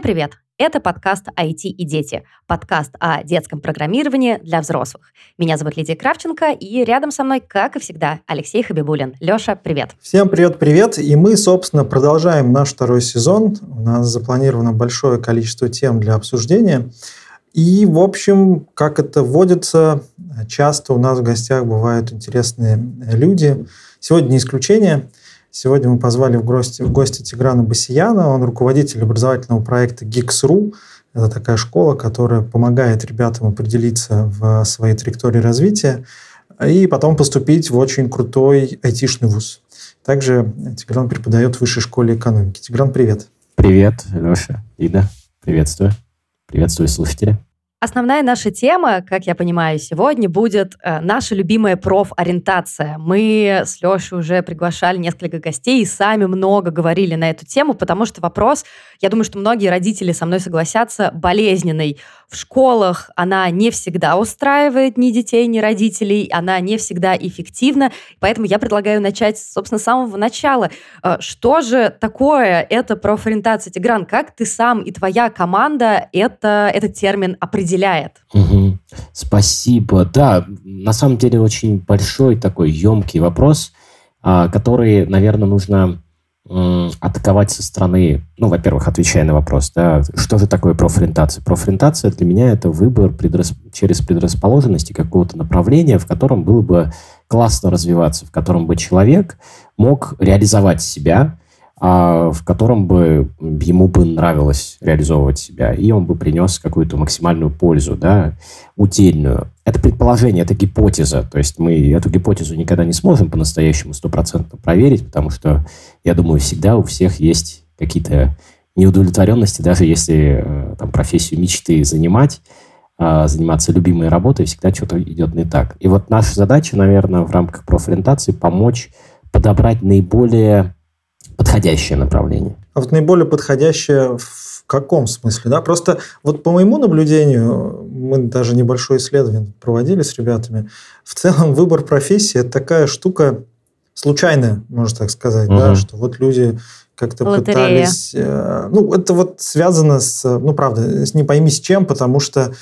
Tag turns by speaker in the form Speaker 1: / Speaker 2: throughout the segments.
Speaker 1: Всем привет! Это подкаст «IT и дети», подкаст о детском программировании для взрослых. Меня зовут Лидия Кравченко, и рядом со мной, как и всегда, Алексей Хабибулин. Леша, привет!
Speaker 2: Всем привет-привет! И мы, собственно, продолжаем наш второй сезон. У нас запланировано большое количество тем для обсуждения. И, в общем, как это вводится, часто у нас в гостях бывают интересные люди. Сегодня не исключение – Сегодня мы позвали в гости, в гости Тиграна Басияна. Он руководитель образовательного проекта Geeks.ru. Это такая школа, которая помогает ребятам определиться в своей траектории развития и потом поступить в очень крутой айтишный вуз. Также Тигран преподает в высшей школе экономики. Тигран, привет.
Speaker 3: Привет, Леша, Ида. Приветствую. Приветствую слушатели.
Speaker 1: Основная наша тема, как я понимаю, сегодня будет э, наша любимая профориентация. Мы с Лешей уже приглашали несколько гостей и сами много говорили на эту тему, потому что вопрос, я думаю, что многие родители со мной согласятся, болезненный. В школах она не всегда устраивает ни детей, ни родителей, она не всегда эффективна, поэтому я предлагаю начать, собственно, с самого начала. Э, что же такое эта профориентация? Тигран, как ты сам и твоя команда это, этот термин определяете? Определяет.
Speaker 3: Угу. Спасибо. Да, на самом деле очень большой такой емкий вопрос, а, который, наверное, нужно атаковать со стороны, ну, во-первых, отвечая на вопрос, да, что же такое профориентация? Профориентация для меня это выбор предрас... через предрасположенности какого-то направления, в котором было бы классно развиваться, в котором бы человек мог реализовать себя, в котором бы ему бы нравилось реализовывать себя, и он бы принес какую-то максимальную пользу, да, утильную. Это предположение, это гипотеза, то есть мы эту гипотезу никогда не сможем по-настоящему стопроцентно проверить, потому что, я думаю, всегда у всех есть какие-то неудовлетворенности, даже если э, там профессию мечты занимать, а, заниматься любимой работой, всегда что-то идет не так. И вот наша задача, наверное, в рамках профориентации помочь подобрать наиболее подходящее направление.
Speaker 2: А вот наиболее подходящее в каком смысле? Да? Просто вот по моему наблюдению, мы даже небольшое исследование проводили с ребятами, в целом выбор профессии – это такая штука случайная, можно так сказать, угу. да, что вот люди как-то Лотерея. пытались... Э, ну, это вот связано с, ну, правда, с не пойми с чем, потому что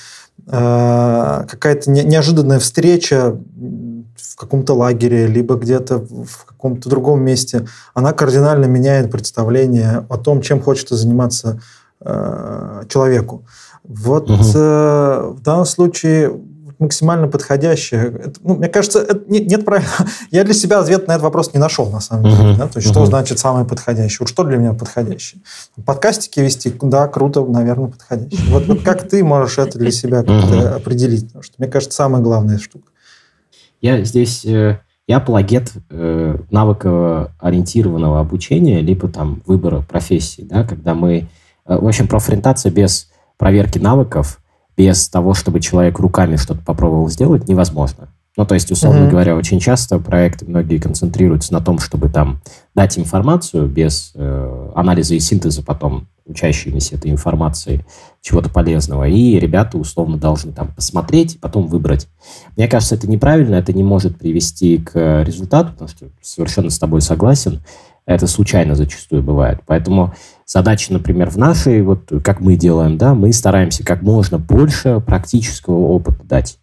Speaker 2: э, какая-то не, неожиданная встреча в каком-то лагере, либо где-то в каком-то другом месте, она кардинально меняет представление о том, чем хочет заниматься э, человеку. Вот угу. э, в данном случае максимально подходящее. Это, ну, мне кажется, это, нет, нет правильно. Я для себя ответ на этот вопрос не нашел, на самом деле. Uh-huh. Да? То есть, uh-huh. что значит самое подходящее? Вот что для меня подходящее? Подкастики вести, да, круто, наверное, подходящее. Вот, вот как ты можешь это для себя как-то uh-huh. определить? Потому что, мне кажется, самая главная штука.
Speaker 3: Я здесь, э, я апологет э, навыкоориентированного обучения, либо там выбора профессии, да, когда мы, э, в общем, профориентация без проверки навыков, без того, чтобы человек руками что-то попробовал сделать, невозможно. Ну, то есть, условно mm-hmm. говоря, очень часто проекты многие концентрируются на том, чтобы там дать информацию без э, анализа и синтеза потом учащимися этой информации чего-то полезного. И ребята условно должны там посмотреть и потом выбрать. Мне кажется, это неправильно, это не может привести к результату, потому что совершенно с тобой согласен. Это случайно зачастую бывает. Поэтому задача, например, в нашей, вот как мы делаем, да, мы стараемся как можно больше практического опыта дать.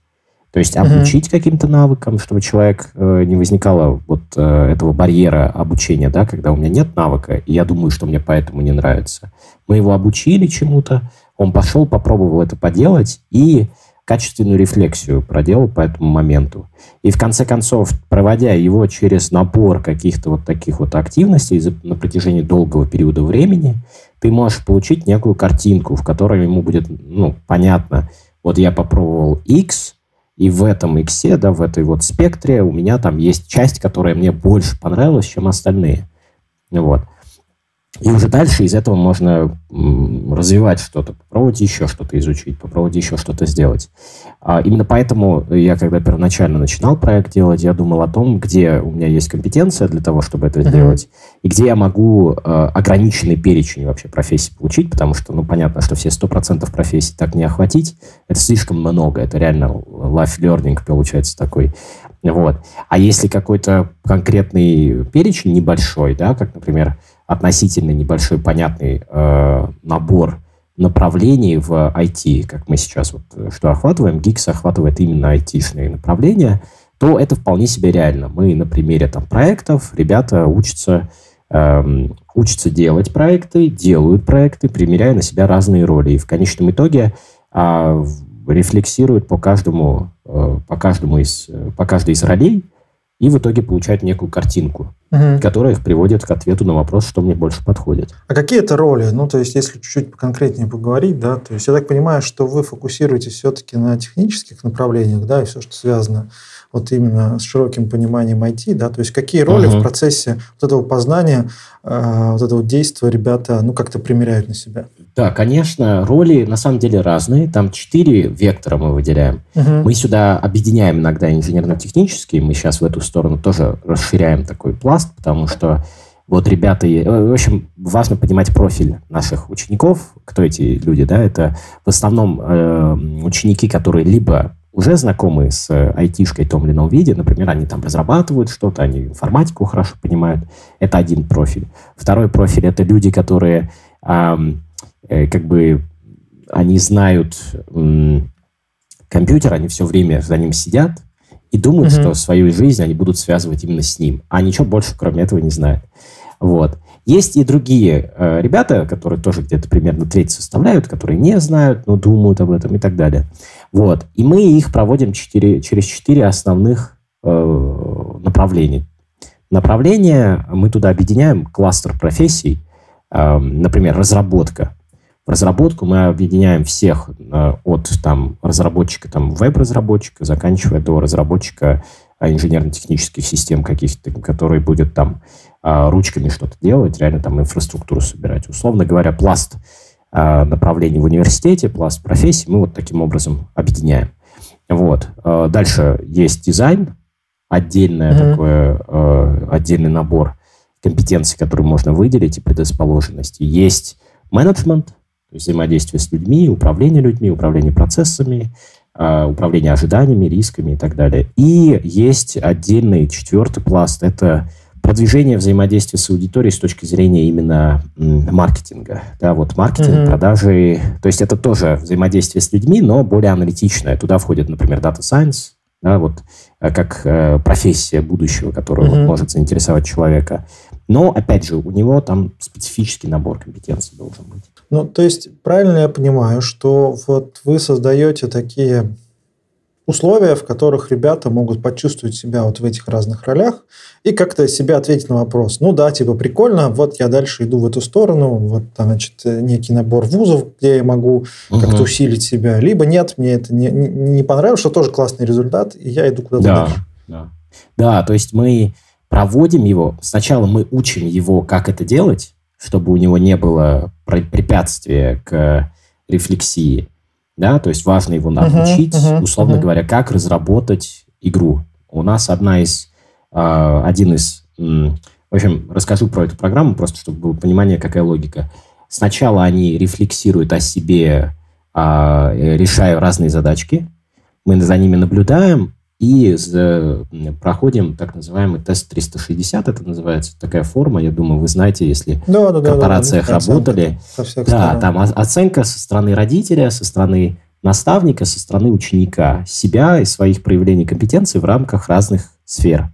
Speaker 3: То есть обучить mm-hmm. каким-то навыкам, чтобы человек э, не возникало вот э, этого барьера обучения, да, когда у меня нет навыка, и я думаю, что мне поэтому не нравится. Мы его обучили чему-то, он пошел, попробовал это поделать и качественную рефлексию проделал по этому моменту. И в конце концов, проводя его через набор каких-то вот таких вот активностей на протяжении долгого периода времени, ты можешь получить некую картинку, в которой ему будет ну, понятно, вот я попробовал X, и в этом иксе, да, в этой вот спектре у меня там есть часть, которая мне больше понравилась, чем остальные. Вот. И уже дальше из этого можно развивать что-то, попробовать еще что-то изучить, попробовать еще что-то сделать. А именно поэтому я, когда первоначально начинал проект делать, я думал о том, где у меня есть компетенция для того, чтобы это uh-huh. сделать, и где я могу э, ограниченный перечень вообще профессий получить, потому что, ну, понятно, что все 100% профессий так не охватить, это слишком много, это реально life learning получается такой. Вот. А если какой-то конкретный перечень небольшой, да, как, например, относительно небольшой понятный э, набор направлений в IT, как мы сейчас вот э, что охватываем, Geeks охватывает именно IT-шные направления, то это вполне себе реально. Мы на примере там проектов, ребята учатся, эм, учатся делать проекты, делают проекты, примеряя на себя разные роли. И в конечном итоге э, рефлексируют по каждому, э, по каждому из, э, по каждой из ролей, и в итоге получают некую картинку, угу. которая их приводит к ответу на вопрос, что мне больше подходит.
Speaker 2: А какие это роли? Ну, то есть, если чуть-чуть конкретнее поговорить, да, то есть я так понимаю, что вы фокусируетесь все-таки на технических направлениях, да, и все, что связано вот именно с широким пониманием IT, да, то есть какие роли uh-huh. в процессе вот этого познания, э, вот этого действия ребята, ну, как-то примеряют на себя?
Speaker 3: Да, конечно, роли на самом деле разные. Там четыре вектора мы выделяем. Uh-huh. Мы сюда объединяем иногда инженерно-технические, мы сейчас в эту сторону тоже расширяем такой пласт, потому что вот ребята, в общем, важно понимать профиль наших учеников, кто эти люди, да, это в основном э, ученики, которые либо уже знакомы с э, айтишкой в том или ином виде, например, они там разрабатывают что-то, они информатику хорошо понимают, это один профиль. Второй профиль – это люди, которые э, э, как бы, они знают э, компьютер, они все время за ним сидят и думают, mm-hmm. что свою жизнь они будут связывать именно с ним, а ничего больше кроме этого не знают. Вот. Есть и другие э, ребята, которые тоже где-то примерно треть составляют, которые не знают, но думают об этом и так далее. Вот. И мы их проводим 4, через четыре основных э, направлений. Направления мы туда объединяем кластер профессий, э, например, разработка. В разработку мы объединяем всех э, от там, разработчика, там, веб-разработчика, заканчивая до разработчика э, инженерно-технических систем каких-то, который будет там а, ручками что-то делать, реально там инфраструктуру собирать. Условно говоря, пласт направлений в университете, пласт профессий мы вот таким образом объединяем. Вот. А, дальше есть дизайн, отдельное mm-hmm. такое, отдельный набор компетенций, которые можно выделить, и предрасположенности. Есть менеджмент, то есть взаимодействие с людьми, управление людьми, управление процессами, управление ожиданиями, рисками и так далее. И есть отдельный четвертый пласт – это продвижение взаимодействия с аудиторией с точки зрения именно маркетинга. Да, вот маркетинг, mm-hmm. продажи. То есть это тоже взаимодействие с людьми, но более аналитичное. Туда входит, например, Data Science, да, вот э, как э, профессия будущего, которая mm-hmm. вот, может заинтересовать человека. Но, опять же, у него там специфический набор компетенций должен быть.
Speaker 2: Ну, то есть, правильно я понимаю, что вот вы создаете такие условия, в которых ребята могут почувствовать себя вот в этих разных ролях и как-то себе ответить на вопрос. Ну да, типа прикольно, вот я дальше иду в эту сторону, вот там, значит, некий набор вузов, где я могу угу. как-то усилить себя, либо нет, мне это не, не понравилось, что тоже классный результат, и я иду куда-то
Speaker 3: да,
Speaker 2: дальше.
Speaker 3: Да. да, то есть мы проводим его, сначала мы учим его, как это делать, чтобы у него не было препятствия к рефлексии, да, то есть важно его научить, uh-huh, uh-huh, условно uh-huh. говоря, как разработать игру. У нас одна из, э, один из, э, в общем, расскажу про эту программу, просто чтобы было понимание, какая логика. Сначала они рефлексируют о себе, э, решая разные задачки, мы за ними наблюдаем, и проходим так называемый тест 360, это называется такая форма, я думаю, вы знаете, если да, да, в корпорациях да, да, работали. Да, там оценка со стороны родителя, со стороны наставника, со стороны ученика, себя и своих проявлений компетенций в рамках разных сфер.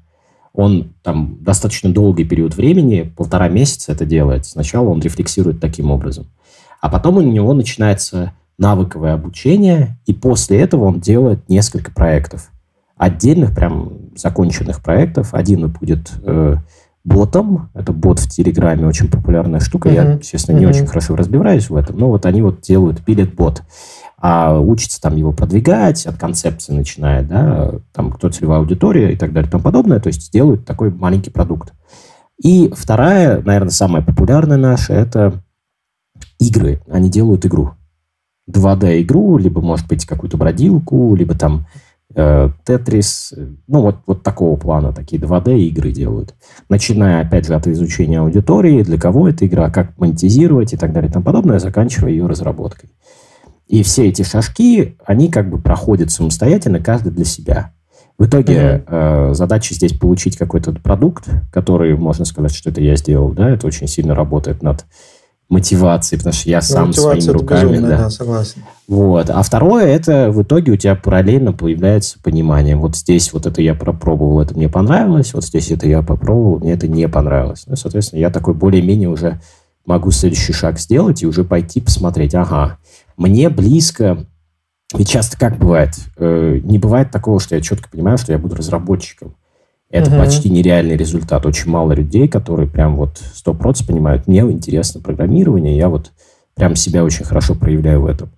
Speaker 3: Он там достаточно долгий период времени, полтора месяца это делает. Сначала он рефлексирует таким образом. А потом у него начинается навыковое обучение, и после этого он делает несколько проектов отдельных, прям законченных проектов. Один будет э, ботом, это бот в Телеграме, очень популярная штука. Uh-huh. Я, естественно, не uh-huh. очень хорошо разбираюсь в этом, но вот они вот делают пилит бот, а учатся там его продвигать, от концепции начиная, да, там кто целевая аудитория и так далее и тому подобное, то есть делают такой маленький продукт. И вторая, наверное, самая популярная наша, это игры. Они делают игру. 2D-игру, либо, может быть, какую-то бродилку, либо там Тетрис, ну вот, вот такого плана, такие 2D игры делают. Начиная, опять же, от изучения аудитории, для кого эта игра, как монетизировать и так далее и тому подобное, заканчивая ее разработкой. И все эти шажки, они как бы проходят самостоятельно, каждый для себя. В итоге mm-hmm. э, задача здесь получить какой-то продукт, который, можно сказать, что это я сделал, да, это очень сильно работает над мотивации, потому что я ну, сам своими руками. Безумная, да. да, согласен. Вот. А второе, это в итоге у тебя параллельно появляется понимание. Вот здесь вот это я пропробовал, это мне понравилось, вот здесь это я попробовал, мне это не понравилось. Ну, соответственно, я такой более-менее уже могу следующий шаг сделать и уже пойти посмотреть, ага, мне близко, ведь часто как бывает, э, не бывает такого, что я четко понимаю, что я буду разработчиком. Это угу. почти нереальный результат. Очень мало людей, которые прям вот 100% понимают, мне интересно программирование, я вот прям себя очень хорошо проявляю в этом.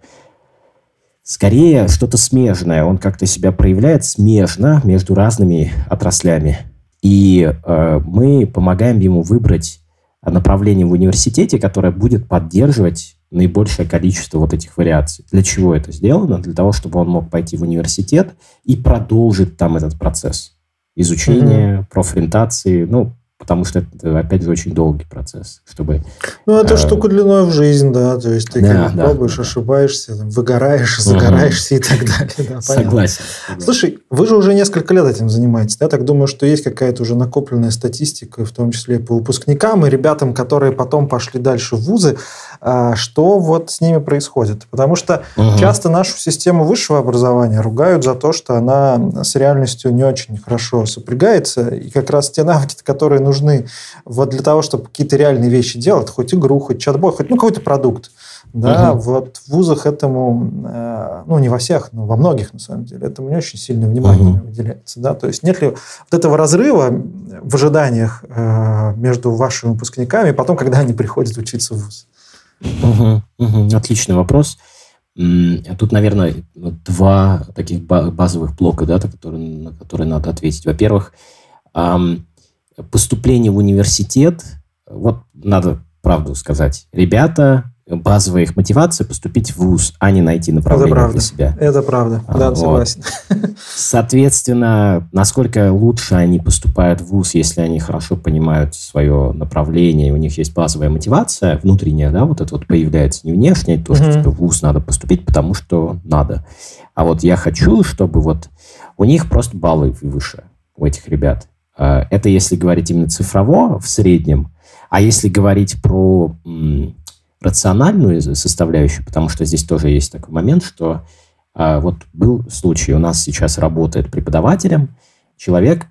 Speaker 3: Скорее, что-то смежное. Он как-то себя проявляет смежно между разными отраслями. И э, мы помогаем ему выбрать направление в университете, которое будет поддерживать наибольшее количество вот этих вариаций. Для чего это сделано? Для того, чтобы он мог пойти в университет и продолжить там этот процесс изучения, mm-hmm. профориентации, ну, потому что это, опять же, очень долгий процесс, чтобы...
Speaker 2: Ну, это э, штука длиной в жизнь, да, то есть ты да, как да, пробуешь, да. ошибаешься, там, выгораешь, загораешься угу. и так далее. Да,
Speaker 3: согласен.
Speaker 2: Слушай, вы же уже несколько лет этим занимаетесь, да, так думаю, что есть какая-то уже накопленная статистика, в том числе по выпускникам и ребятам, которые потом пошли дальше в вузы, что вот с ними происходит. Потому что угу. часто нашу систему высшего образования ругают за то, что она с реальностью не очень хорошо сопрягается, и как раз те навыки, которые нужны вот для того, чтобы какие-то реальные вещи делать, хоть игру, хоть чат-бот, хоть ну, какой-то продукт. Да, угу. вот в вузах этому, э, ну, не во всех, но во многих, на самом деле, этому не очень сильное внимание угу. уделяется. Да? То есть нет ли вот этого разрыва в ожиданиях э, между вашими выпускниками, и потом, когда они приходят учиться в вуз?
Speaker 3: Угу, угу. Отличный вопрос. Тут, наверное, два таких базовых блока, да, которые, на которые надо ответить. Во-первых, поступление в университет, вот надо правду сказать, ребята, базовая их мотивация поступить в ВУЗ, а не найти направление
Speaker 2: Это
Speaker 3: для себя.
Speaker 2: Это правда, а, да, вот. согласен.
Speaker 3: Соответственно, насколько лучше они поступают в ВУЗ, если они хорошо понимают свое направление, у них есть базовая мотивация внутренняя, да, вот это вот появляется не внешняя, то, что тебе в ВУЗ надо поступить, потому что надо. А вот я хочу, чтобы вот у них просто баллы выше, у этих ребят. Э, это если говорить именно цифрово в среднем. А если говорить про м, рациональную составляющую, потому что здесь тоже есть такой момент, что а, вот был случай, у нас сейчас работает преподавателем человек,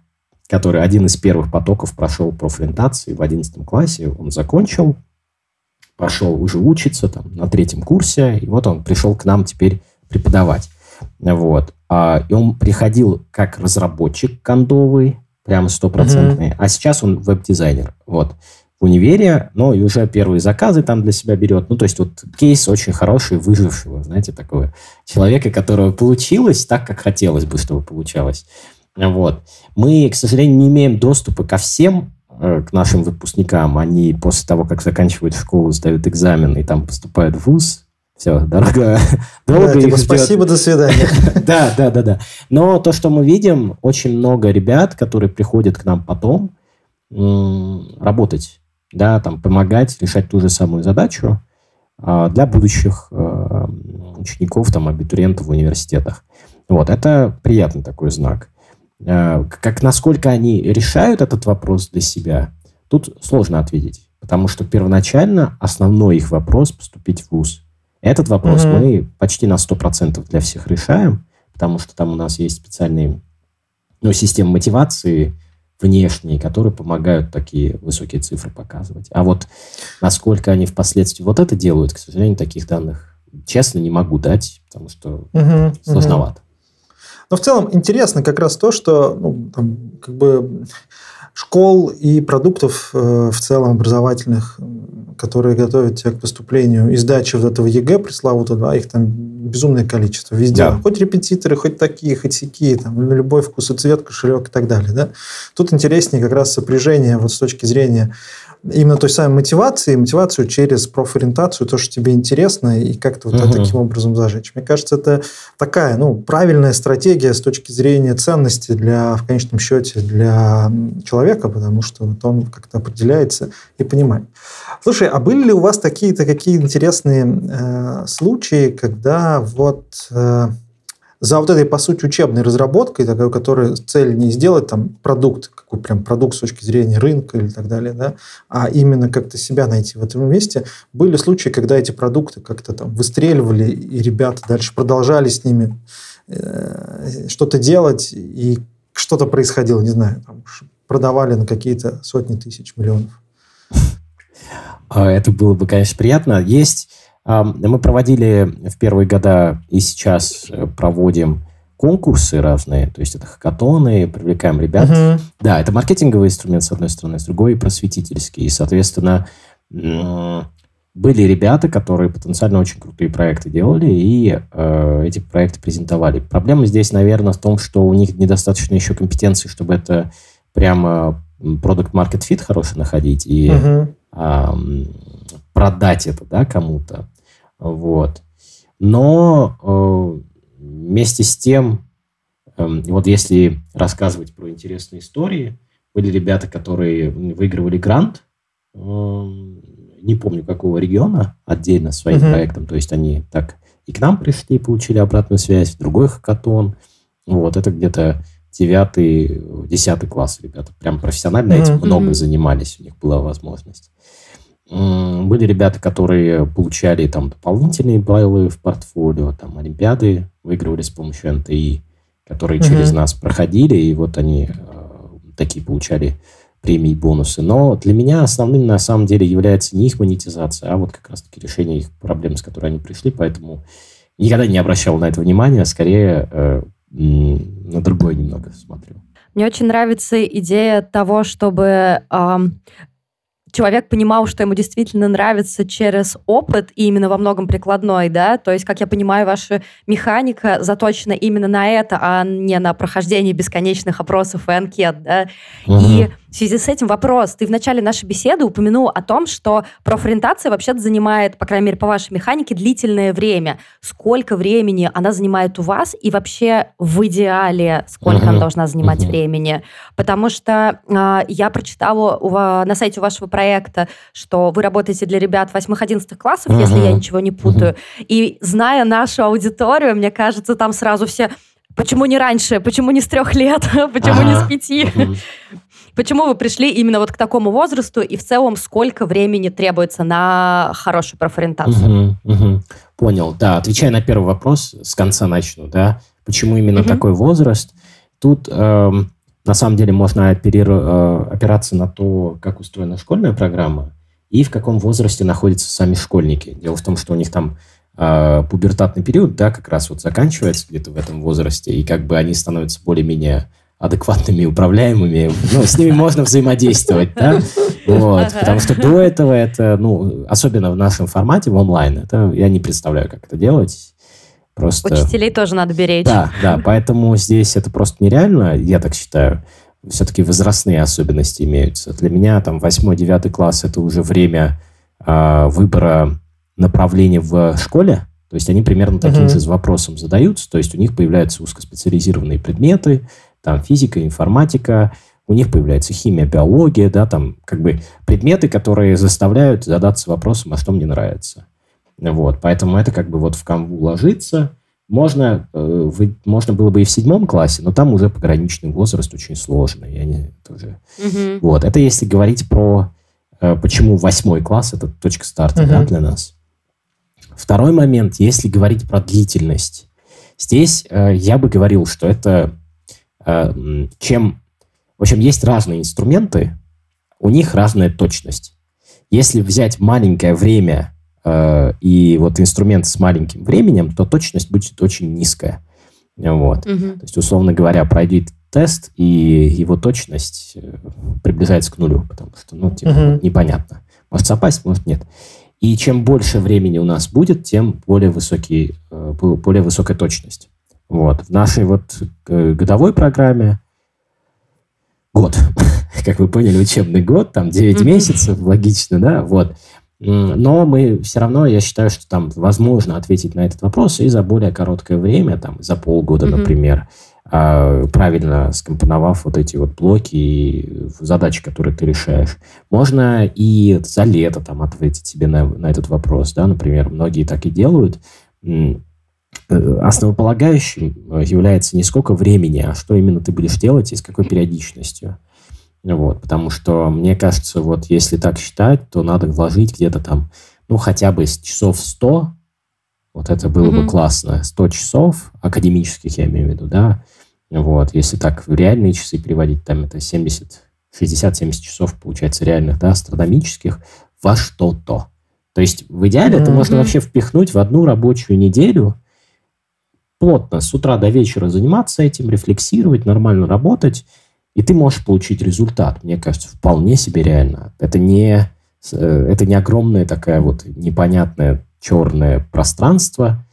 Speaker 3: который один из первых потоков прошел профориентации в 11 классе, он закончил, пошел уже учиться там на третьем курсе, и вот он пришел к нам теперь преподавать. Вот. А, и он приходил как разработчик кондовый, прямо стопроцентный. Mm-hmm. А сейчас он веб-дизайнер. Вот. Универе, ну, и уже первые заказы там для себя берет. Ну, то есть вот кейс очень хороший, выжившего, знаете, такого человека, которого получилось так, как хотелось бы, чтобы получалось. Вот. Мы, к сожалению, не имеем доступа ко всем э, к нашим выпускникам. Они после того, как заканчивают школу, сдают экзамен и там поступают в ВУЗ. Все, дорого,
Speaker 2: долго да, типа. Спасибо, до свидания.
Speaker 3: да, да, да, да. Но то, что мы видим, очень много ребят, которые приходят к нам потом работать, да, там, помогать решать ту же самую задачу а, для будущих а, учеников, там, абитуриентов в университетах. Вот, это приятный такой знак. А, как насколько они решают этот вопрос для себя, тут сложно ответить, потому что первоначально основной их вопрос поступить в ВУЗ. Этот вопрос mm-hmm. мы почти на 100% для всех решаем, потому что там у нас есть специальные ну, системы мотивации внешние, которые помогают такие высокие цифры показывать. А вот насколько они впоследствии вот это делают, к сожалению, таких данных честно не могу дать, потому что угу, сложновато.
Speaker 2: Но в целом интересно как раз то, что ну, там, как бы школ и продуктов э, в целом образовательных, которые готовят тебя к поступлению и сдаче вот этого ЕГЭ пресловутого, да, их там безумное количество везде. Да. Хоть репетиторы, хоть такие, хоть сякие, там, на любой вкус и цвет, кошелек и так далее. Да? Тут интереснее как раз сопряжение вот с точки зрения именно той самой мотивации, мотивацию через профориентацию, то, что тебе интересно, и как-то вот угу. таким образом зажечь. Мне кажется, это такая, ну, правильная стратегия с точки зрения ценности для, в конечном счете, для человека, потому что вот он как-то определяется и понимает. Слушай, а были ли у вас такие-то какие интересные э, случаи, когда вот э, за вот этой, по сути, учебной разработкой, такой, которая цель не сделать там продукт, какой прям продукт с точки зрения рынка или так далее, да, а именно как-то себя найти в этом месте. Были случаи, когда эти продукты как-то там выстреливали, и ребята дальше продолжали с ними э, что-то делать, и что-то происходило, не знаю, там, продавали на какие-то сотни тысяч миллионов.
Speaker 3: А, это было бы, конечно, приятно. Есть... Мы проводили в первые года и сейчас э, проводим конкурсы разные, то есть это хакатоны, привлекаем ребят. Uh-huh. Да, это маркетинговый инструмент, с одной стороны, с другой просветительский. И, соответственно, были ребята, которые потенциально очень крутые проекты делали и э, эти проекты презентовали. Проблема здесь, наверное, в том, что у них недостаточно еще компетенции, чтобы это прямо продукт market fit хороший находить и uh-huh. э, продать это да, кому-то. Вот. Но э, вместе с тем, э, вот если рассказывать про интересные истории, были ребята, которые выигрывали грант, э, не помню какого региона, отдельно своим uh-huh. проектом, то есть они так и к нам пришли, получили обратную связь, другой хакатон. Вот, это где-то девятый, десятый класс ребята. Прям профессионально mm-hmm. этим много занимались, у них была возможность. Были ребята, которые получали там дополнительные баллы в портфолио, там олимпиады выигрывали с помощью НТИ, которые mm-hmm. через нас проходили, и вот они э, такие получали премии и бонусы. Но для меня основным на самом деле является не их монетизация, а вот как раз-таки решение их проблем, с которыми они пришли, поэтому никогда не обращал на это внимания, скорее э, на другое немного смотрю.
Speaker 1: Мне очень нравится идея того, чтобы эм, человек понимал, что ему действительно нравится через опыт, и именно во многом прикладной, да, то есть, как я понимаю, ваша механика заточена именно на это, а не на прохождение бесконечных опросов и анкет, да, угу. и в связи с этим вопрос. Ты в начале нашей беседы упомянул о том, что профориентация вообще-то занимает, по крайней мере, по вашей механике, длительное время. Сколько времени она занимает у вас и вообще в идеале сколько uh-huh. она должна занимать uh-huh. времени? Потому что э, я прочитала у, на сайте вашего проекта, что вы работаете для ребят 8-11 классов, uh-huh. если я ничего не путаю. Uh-huh. И зная нашу аудиторию, мне кажется, там сразу все... Почему не раньше? Почему не с трех лет? Почему ага. не с пяти? Почему вы пришли именно вот к такому возрасту и в целом сколько времени требуется на хорошую профориентацию?
Speaker 3: Угу, угу. Понял, да. Отвечая на первый вопрос, с конца начну, да. Почему именно угу. такой возраст? Тут э, на самом деле можно оперир, э, опираться на то, как устроена школьная программа и в каком возрасте находятся сами школьники. Дело в том, что у них там э, пубертатный период, да, как раз вот заканчивается где-то в этом возрасте, и как бы они становятся более-менее адекватными, управляемыми, ну, с ними можно взаимодействовать, да, вот, потому что до этого это, ну, особенно в нашем формате, в онлайн, это я не представляю, как это делать, просто...
Speaker 1: Учителей тоже надо беречь.
Speaker 3: Да, да, поэтому здесь это просто нереально, я так считаю, все-таки возрастные особенности имеются. Для меня там 8-9 класс это уже время э, выбора направления в школе, то есть они примерно таким uh-huh. же вопросом задаются, то есть у них появляются узкоспециализированные предметы, там физика, информатика, у них появляется химия, биология, да, там как бы предметы, которые заставляют задаться вопросом, а что мне нравится. Вот, поэтому это как бы вот в канву ложится. Можно, э, вы, можно было бы и в седьмом классе, но там уже пограничный возраст очень сложный. Я не, тоже... угу. Вот, это если говорить про э, почему восьмой класс это точка старта угу. да, для нас. Второй момент, если говорить про длительность. Здесь э, я бы говорил, что это чем... В общем, есть разные инструменты, у них разная точность. Если взять маленькое время э, и вот инструмент с маленьким временем, то точность будет очень низкая. Вот. Угу. То есть, условно говоря, пройдет тест, и его точность э, приближается к нулю, потому что, ну, типа, угу. непонятно. Может совпасть, может нет. И чем больше времени у нас будет, тем более, высокий, э, более высокая точность. Вот. В нашей вот э, годовой программе год, как вы поняли, учебный год, там 9 месяцев, логично, да, вот. Но мы все равно, я считаю, что там возможно ответить на этот вопрос и за более короткое время, там, за полгода, mm-hmm. например, а, правильно скомпоновав вот эти вот блоки и задачи, которые ты решаешь. Можно и за лето там ответить себе на, на этот вопрос, да, например, многие так и делают основополагающим э, является не сколько времени, а что именно ты будешь делать и с какой периодичностью. Вот, потому что, мне кажется, вот если так считать, то надо вложить где-то там, ну, хотя бы с часов 100, вот это было mm-hmm. бы классно, 100 часов, академических я имею в виду, да, вот, если так в реальные часы переводить, там это 70, 60-70 часов, получается, реальных, да, астрономических, во что-то. То есть в идеале mm-hmm. это можно вообще впихнуть в одну рабочую неделю, плотно с утра до вечера заниматься этим, рефлексировать, нормально работать, и ты можешь получить результат. Мне кажется, вполне себе реально. Это не, э, это не огромное такая вот непонятное черное пространство.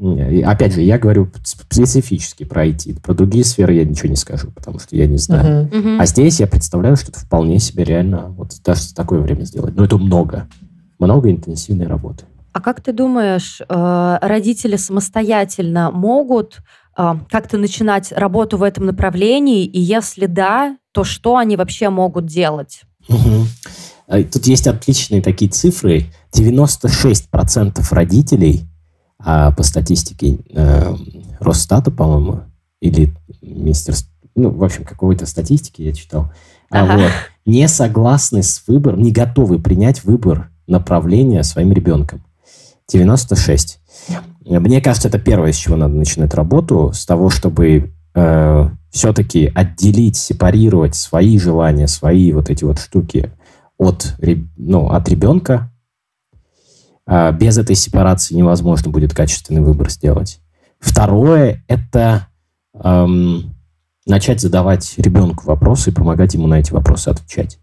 Speaker 3: И, опять же, я говорю специфически про IT. Про другие сферы я ничего не скажу, потому что я не знаю. Uh-huh. Uh-huh. А здесь я представляю, что это вполне себе реально вот даже в такое время сделать. Но это много. Много интенсивной работы.
Speaker 1: А как ты думаешь, э, родители самостоятельно могут а, как-то начинать работу в этом направлении? И если да, то что они вообще могут делать?
Speaker 3: Угу. Тут есть отличные такие цифры. 96% родителей а по статистике э, Росстата, по-моему, или министерства, ну, в общем, какой-то статистики я читал, а ага. вот, не согласны с выбором, не готовы принять выбор направления своим ребенком. 96. Мне кажется, это первое, с чего надо начинать работу, с того, чтобы э, все-таки отделить, сепарировать свои желания, свои вот эти вот штуки от, ну, от ребенка. А без этой сепарации невозможно будет качественный выбор сделать. Второе – это эм, начать задавать ребенку вопросы и помогать ему на эти вопросы отвечать.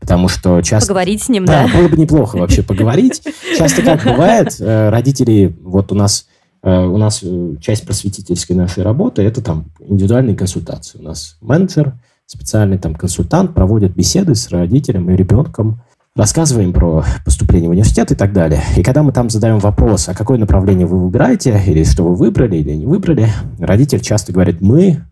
Speaker 3: Потому что часто...
Speaker 1: Поговорить с ним, да?
Speaker 3: Да, было бы неплохо вообще поговорить. Часто как бывает, э, родители, вот у нас э, у нас э, часть просветительской нашей работы это там индивидуальные консультации. У нас менеджер, специальный там консультант проводит беседы с родителем и ребенком, рассказываем про поступление в университет и так далее. И когда мы там задаем вопрос, а какое направление вы выбираете, или что вы выбрали, или не выбрали, родитель часто говорит «мы»,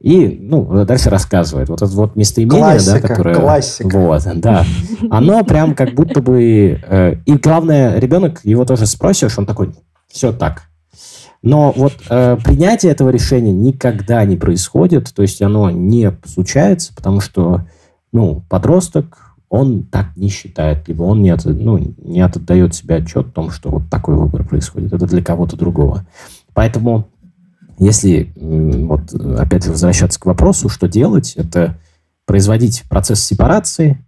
Speaker 3: и, ну, дальше рассказывает. Вот это вот местоимение, классика, да, которое...
Speaker 2: Классика.
Speaker 3: Вот, да. Оно прям как будто бы... Э, и главное, ребенок, его тоже спросишь, он такой, все так. Но вот э, принятие этого решения никогда не происходит, то есть оно не случается, потому что, ну, подросток, он так не считает, либо он не, от, ну, не отдает себе отчет в том, что вот такой выбор происходит. Это для кого-то другого. Поэтому если, вот, опять же, возвращаться к вопросу, что делать, это производить процесс сепарации,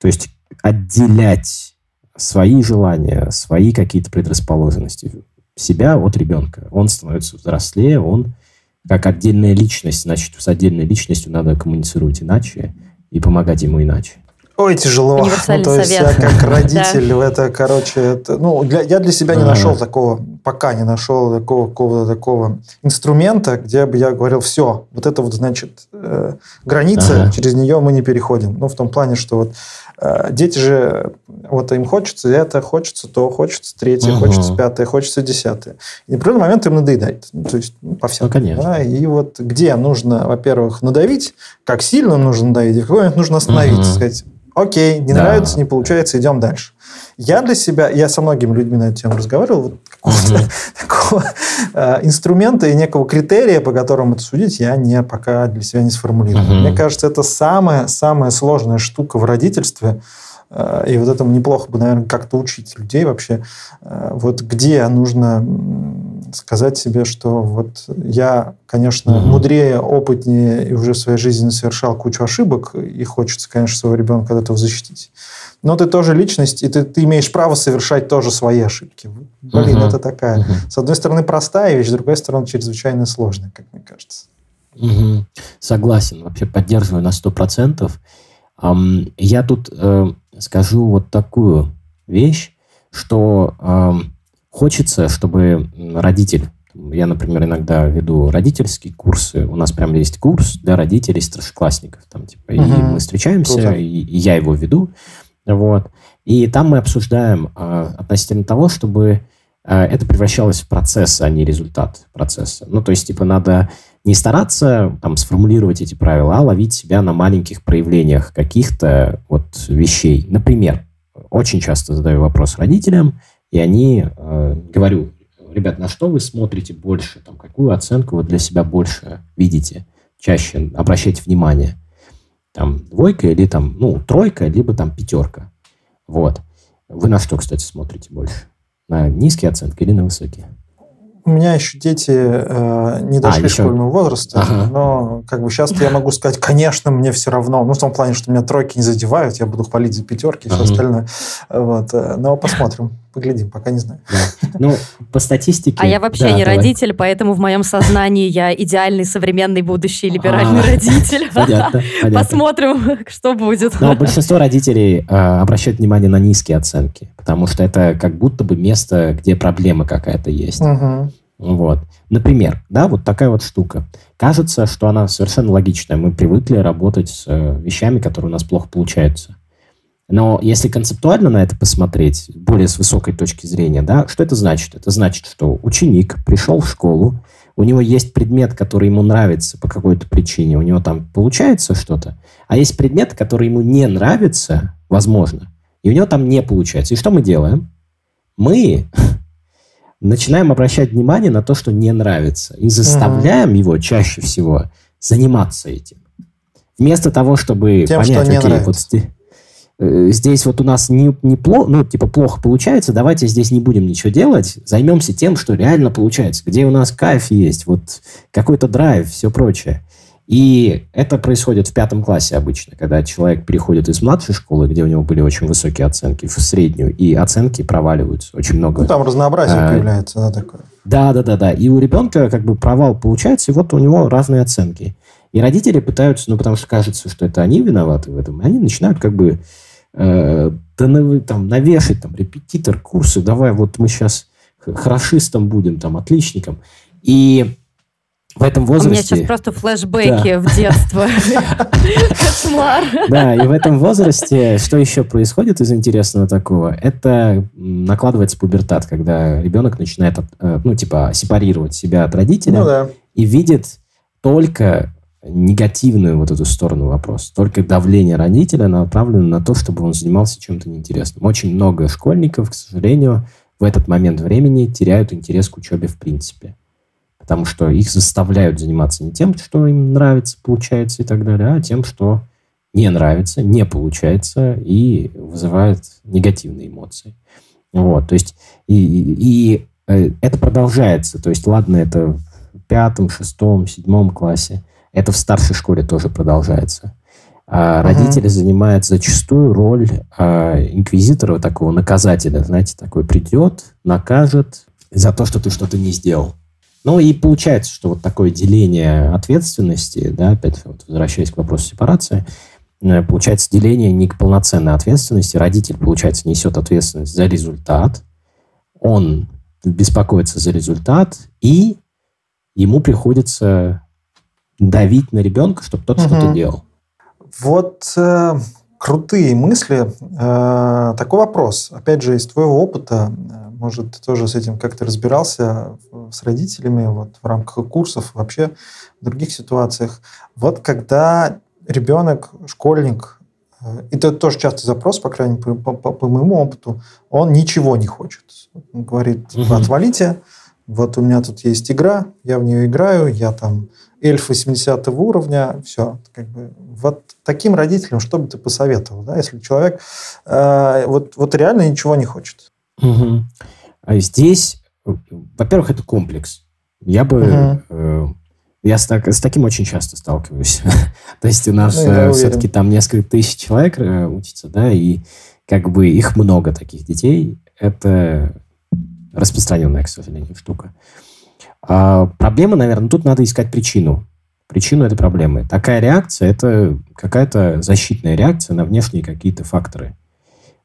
Speaker 3: то есть отделять свои желания, свои какие-то предрасположенности себя от ребенка. Он становится взрослее, он как отдельная личность, значит, с отдельной личностью надо коммуницировать иначе и помогать ему иначе.
Speaker 2: Ой, тяжело. Ну, то есть совет. я как родитель в это, короче, это, ну, для, я для себя не нашел такого, пока не нашел такого какого-то такого инструмента, где бы я говорил, все, вот это вот, значит, э, граница, ага. через нее мы не переходим. Ну, в том плане, что вот дети же, вот им хочется это, хочется то, хочется третье, угу. хочется пятое, хочется десятое. И в определенный момент им надоедает. Ну, то есть, ну, по всем. Ну,
Speaker 3: конечно.
Speaker 2: Да, и вот где нужно, во-первых, надавить, как сильно нужно надавить, и в какой момент нужно остановить, угу. сказать, Окей, не да. нравится, не получается, идем дальше. Я для себя, я со многими людьми на эту тему разговаривал, вот какого-то угу. такого э, инструмента и некого критерия, по которому это судить, я не пока для себя не сформулировал. Угу. Мне кажется, это самая-самая сложная штука в родительстве, э, и вот этому неплохо бы, наверное, как-то учить людей вообще. Э, вот где нужно сказать себе, что вот я, конечно, угу. мудрее, опытнее и уже в своей жизни совершал кучу ошибок, и хочется, конечно, своего ребенка от этого защитить. Но ты тоже личность, и ты, ты имеешь право совершать тоже свои ошибки. Блин, угу. это такая, угу. с одной стороны, простая вещь, с другой стороны, чрезвычайно сложная, как мне кажется.
Speaker 3: Угу. Согласен, вообще поддерживаю на сто процентов. Я тут э, скажу вот такую вещь, что Хочется, чтобы родитель, я, например, иногда веду родительские курсы, у нас прям есть курс для родителей старшеклассников, там, типа, угу. и мы встречаемся, и, и я его веду, вот, и там мы обсуждаем э, относительно того, чтобы э, это превращалось в процесс, а не результат процесса. Ну, то есть, типа, надо не стараться там сформулировать эти правила, а ловить себя на маленьких проявлениях каких-то вот вещей. Например, очень часто задаю вопрос родителям, и они, э, говорю, ребят, на что вы смотрите больше, там, какую оценку вы для себя больше видите, чаще обращайте внимание. Там двойка или там, ну, тройка, либо там пятерка. Вот. Вы на что, кстати, смотрите больше? На низкие оценки или на высокие?
Speaker 2: У меня еще дети э, не дошли а, школьного возраста, ага. но как бы сейчас я могу сказать, конечно, мне все равно. Ну, в том плане, что меня тройки не задевают, я буду хвалить за пятерки и ага. все остальное. Вот. Э, но посмотрим, поглядим, пока не знаю.
Speaker 3: Да. Ну, по статистике...
Speaker 1: А я вообще да, не давай. родитель, поэтому в моем сознании я идеальный, современный, будущий либеральный а, родитель.
Speaker 3: Понятно, понятно.
Speaker 1: Посмотрим, что будет.
Speaker 3: Но большинство родителей э, обращают внимание на низкие оценки, потому что это как будто бы место, где проблема какая-то есть. Угу. Вот. Например, да, вот такая вот штука. Кажется, что она совершенно логичная. Мы привыкли работать с э, вещами, которые у нас плохо получаются. Но если концептуально на это посмотреть, более с высокой точки зрения, да, что это значит? Это значит, что ученик пришел в школу, у него есть предмет, который ему нравится по какой-то причине, у него там получается что-то, а есть предмет, который ему не нравится, возможно, и у него там не получается. И что мы делаем? Мы начинаем обращать внимание на то, что не нравится, и заставляем его чаще всего заниматься этим. Вместо того, чтобы
Speaker 2: Тем, понять, что не окей, нравится. вот
Speaker 3: здесь вот у нас не, не плохо, ну, типа, плохо получается, давайте здесь не будем ничего делать, займемся тем, что реально получается, где у нас кайф есть, вот какой-то драйв, все прочее. И это происходит в пятом классе обычно, когда человек переходит из младшей школы, где у него были очень высокие оценки, в среднюю, и оценки проваливаются очень много.
Speaker 2: Ну, там разнообразие а, появляется, да, такое.
Speaker 3: Да, да, да, да. И у ребенка как бы провал получается, и вот у него разные оценки. И родители пытаются, ну, потому что кажется, что это они виноваты в этом, и они начинают как бы э, да, там, навешать там, репетитор, курсы, давай вот мы сейчас хорошистом будем, там, отличником. И в этом возрасте... У меня
Speaker 1: сейчас просто флешбеки да. в детство. Кошмар.
Speaker 3: Да, и в этом возрасте что еще происходит из интересного такого? Это накладывается пубертат, когда ребенок начинает, э, ну, типа, сепарировать себя от родителя ну, и видит только негативную вот эту сторону вопроса. Только давление родителя направлено на то, чтобы он занимался чем-то неинтересным. Очень много школьников, к сожалению, в этот момент времени теряют интерес к учебе в принципе потому что их заставляют заниматься не тем, что им нравится, получается и так далее, а тем, что не нравится, не получается и вызывает негативные эмоции. Вот, то есть и, и, и э, это продолжается. То есть, ладно, это в пятом, шестом, седьмом классе, это в старшей школе тоже продолжается. А uh-huh. родители занимают зачастую роль а, инквизитора, такого наказателя, знаете, такой придет, накажет за то, что ты что-то не сделал. Ну и получается, что вот такое деление ответственности, да, опять вот возвращаясь к вопросу сепарации, э, получается деление не к полноценной ответственности. Родитель, получается, несет ответственность за результат, он беспокоится за результат, и ему приходится давить на ребенка, чтобы тот угу. что-то делал.
Speaker 2: Вот э, крутые мысли. Э, такой вопрос. Опять же, из твоего опыта, э, может, ты тоже с этим как-то разбирался с родителями вот, в рамках курсов, вообще в других ситуациях. Вот когда ребенок, школьник, э, это тоже частый запрос, по крайней мере, по, по, по моему опыту, он ничего не хочет. Он говорит, угу. отвалите, вот у меня тут есть игра, я в нее играю, я там эльф 80 уровня, все. Как бы, вот таким родителям что бы ты посоветовал, да, если человек э, вот, вот реально ничего не хочет?
Speaker 3: Угу. А здесь, во-первых, это комплекс. Я бы... Угу. Э, я с, так, с таким очень часто сталкиваюсь. То есть у нас ну, э, все-таки там несколько тысяч человек э, учатся, да, и как бы их много таких детей. Это распространенная, к сожалению, штука. А проблема, наверное, тут надо искать причину. Причину этой проблемы. Такая реакция – это какая-то защитная реакция на внешние какие-то факторы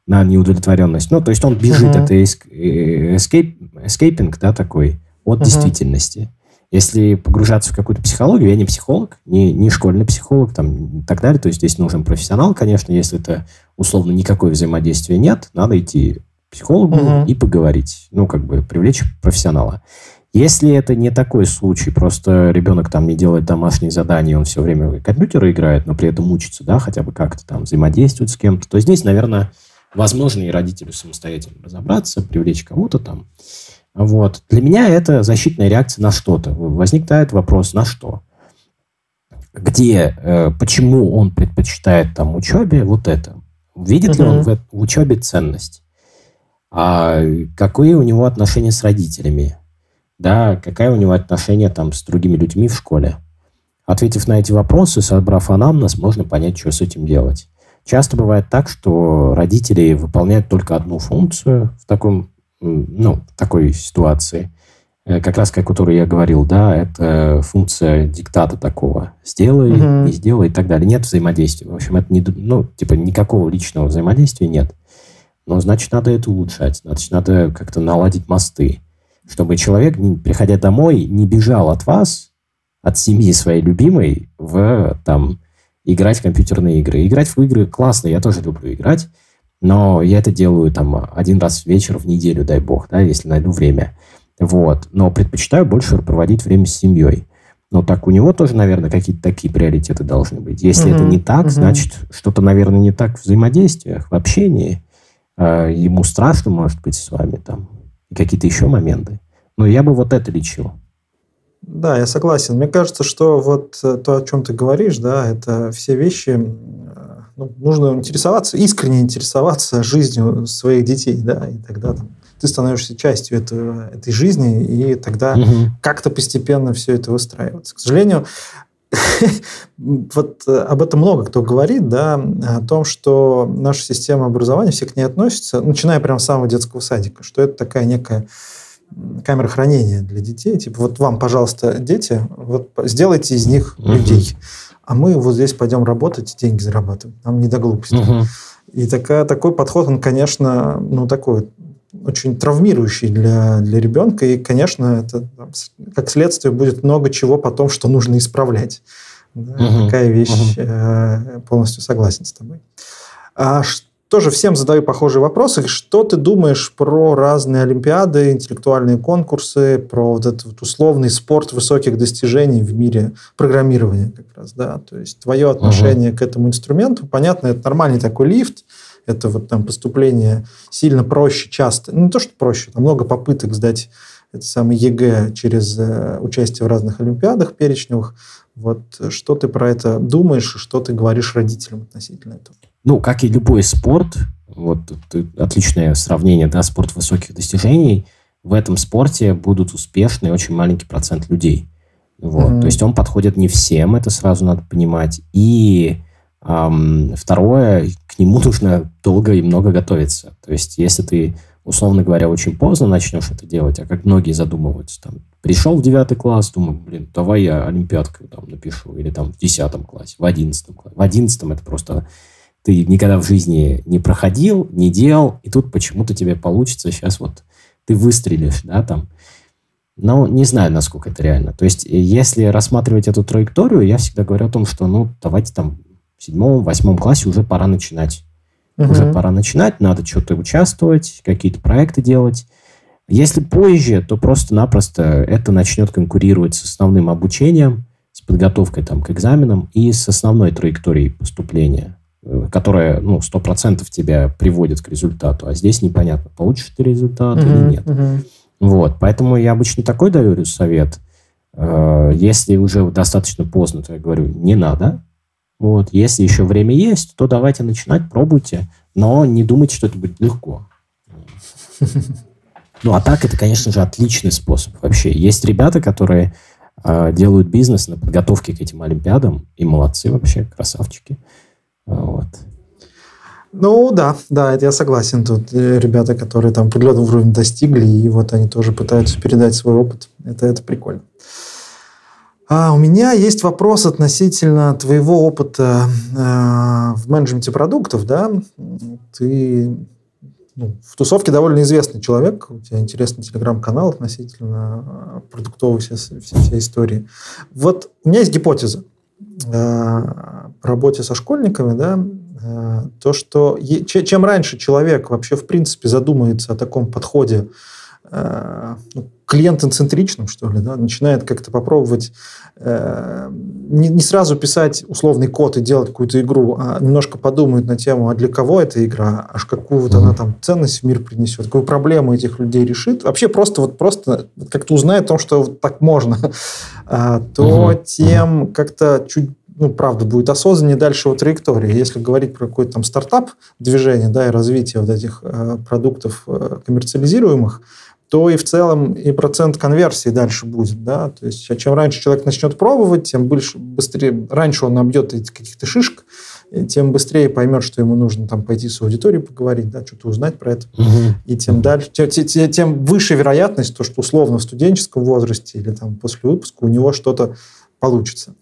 Speaker 3: на неудовлетворенность. Ну, то есть он бежит, uh-huh. это escape, escaping, да, такой, от uh-huh. действительности. Если погружаться в какую-то психологию, я не психолог, не, не школьный психолог там, и так далее, то есть здесь нужен профессионал, конечно, если это условно никакое взаимодействия нет, надо идти к психологу uh-huh. и поговорить, ну, как бы привлечь профессионала. Если это не такой случай, просто ребенок там не делает домашние задания, он все время компьютеры играет, но при этом учится, да, хотя бы как-то там взаимодействует с кем-то, то здесь, наверное, возможно и родителю самостоятельно разобраться, привлечь кого-то там, Вот. Для меня это защитная реакция на что-то. Возникает вопрос, на что? Где, э, почему он предпочитает там учебе вот это? Видит ли он в, в учебе ценность? А какие у него отношения с родителями? Да, какая у него отношения там с другими людьми в школе? Ответив на эти вопросы, собрав анамнез, можно понять, что с этим делать. Часто бывает так, что родители выполняют только одну функцию в таком, ну, в такой ситуации. Э, как раз, о которой я говорил, да, это функция диктата такого. Сделай, угу. не сделай и так далее. Нет взаимодействия. В общем, это не, ну, типа никакого личного взаимодействия нет. Но значит, надо это улучшать. Значит, надо как-то наладить мосты. Чтобы человек, приходя домой, не бежал от вас, от семьи своей любимой, в там играть в компьютерные игры. Играть в игры классно, я тоже люблю играть, но я это делаю там один раз в вечер в неделю, дай бог, да, если найду время. Вот. Но предпочитаю больше проводить время с семьей. Но так у него тоже, наверное, какие-то такие приоритеты должны быть. Если uh-huh, это не так, uh-huh. значит, что-то, наверное, не так в взаимодействиях, в общении. Э, ему страшно, может быть, с вами там. И какие-то еще моменты. Но я бы вот это лечил.
Speaker 2: Да, я согласен. Мне кажется, что вот э, то, о чем ты говоришь, да, это все вещи, э, ну, нужно интересоваться, искренне интересоваться жизнью своих детей, да, и тогда там, ты становишься частью этого, этой жизни, и тогда угу. как-то постепенно все это выстраивается. К сожалению, вот э, об этом много кто говорит, да, о том, что наша система образования, все к ней относятся, начиная прямо с самого детского садика, что это такая некая камеры хранения для детей. Типа, вот вам, пожалуйста, дети, вот сделайте из них угу. людей. А мы вот здесь пойдем работать и деньги зарабатывать. Нам не до глупости. Угу. И такая, такой подход, он, конечно, ну, такой очень травмирующий для, для ребенка. И, конечно, это как следствие будет много чего потом, что нужно исправлять. Да, угу. Такая вещь, угу. э, полностью согласен с тобой. А тоже всем задаю похожие вопросы. Что ты думаешь про разные олимпиады, интеллектуальные конкурсы, про вот этот вот условный спорт высоких достижений в мире программирования как раз, да? То есть твое отношение угу. к этому инструменту, понятно, это нормальный такой лифт, это вот там поступление сильно проще часто. Ну, не то, что проще, там много попыток сдать это самый ЕГЭ через э, участие в разных олимпиадах перечневых. Вот что ты про это думаешь, что ты говоришь родителям относительно этого?
Speaker 3: Ну, как и любой спорт, вот отличное сравнение, да, спорт высоких достижений, в этом спорте будут успешны очень маленький процент людей. Вот. Mm-hmm. То есть он подходит не всем, это сразу надо понимать. И второе, к нему нужно долго и много готовиться. То есть если ты, условно говоря, очень поздно начнешь это делать, а как многие задумываются, там, пришел в девятый класс, думаю, блин, давай я олимпиадку там напишу, или там в десятом классе, в одиннадцатом классе. В одиннадцатом это просто ты никогда в жизни не проходил, не делал, и тут почему-то тебе получится сейчас вот ты выстрелишь, да, там. Но не знаю, насколько это реально. То есть, если рассматривать эту траекторию, я всегда говорю о том, что, ну, давайте там в седьмом, восьмом классе уже пора начинать. Угу. Уже пора начинать, надо что-то участвовать, какие-то проекты делать. Если позже, то просто-напросто это начнет конкурировать с основным обучением, с подготовкой там, к экзаменам и с основной траекторией поступления. Э, которая, ну, сто процентов тебя приводит к результату, а здесь непонятно, получишь ты результат uh-huh, или нет. Uh-huh. Вот, поэтому я обычно такой даю совет. Э, если уже достаточно поздно, то я говорю, не надо. Вот, если еще время есть, то давайте начинать, пробуйте, но не думайте, что это будет легко. Ну, а так, это, конечно же, отличный способ вообще. Есть ребята, которые э, делают бизнес на подготовке к этим Олимпиадам, и молодцы вообще, красавчики. Вот.
Speaker 2: Ну да, да, это я согласен. Тут э, ребята, которые там определенный уровень достигли, и вот они тоже пытаются передать свой опыт. Это, это прикольно. А у меня есть вопрос относительно твоего опыта э, в менеджменте продуктов, да? Ты ну, в тусовке довольно известный человек, у тебя интересный телеграм-канал относительно э, продуктовой всей, всей, всей истории. Вот у меня есть гипотеза. Э, работе со школьниками, да, э, то, что чем раньше человек вообще в принципе задумается о таком подходе клиентоцентричным, что ли, да, начинает как-то попробовать э, не, не сразу писать условный код и делать какую-то игру, а немножко подумают на тему, а для кого эта игра, аж какую вот mm-hmm. она там ценность в мир принесет, какую проблему этих людей решит. Вообще просто вот просто как-то узнает о том, что вот так можно, а, то mm-hmm. тем как-то чуть ну, правда, будет осознаннее дальше вот траектории. Если говорить про какой-то там стартап движение, да, и развитие вот этих э, продуктов э, коммерциализируемых, то и в целом и процент конверсии дальше будет, да, то есть а чем раньше человек начнет пробовать, тем больше, быстрее, раньше он набьет каких-то шишек, тем быстрее поймет, что ему нужно там пойти с аудиторией поговорить, да, что-то узнать про это, угу. и тем дальше, тем, тем, тем выше вероятность, то, что условно в студенческом возрасте или там после выпуска у него что-то получится.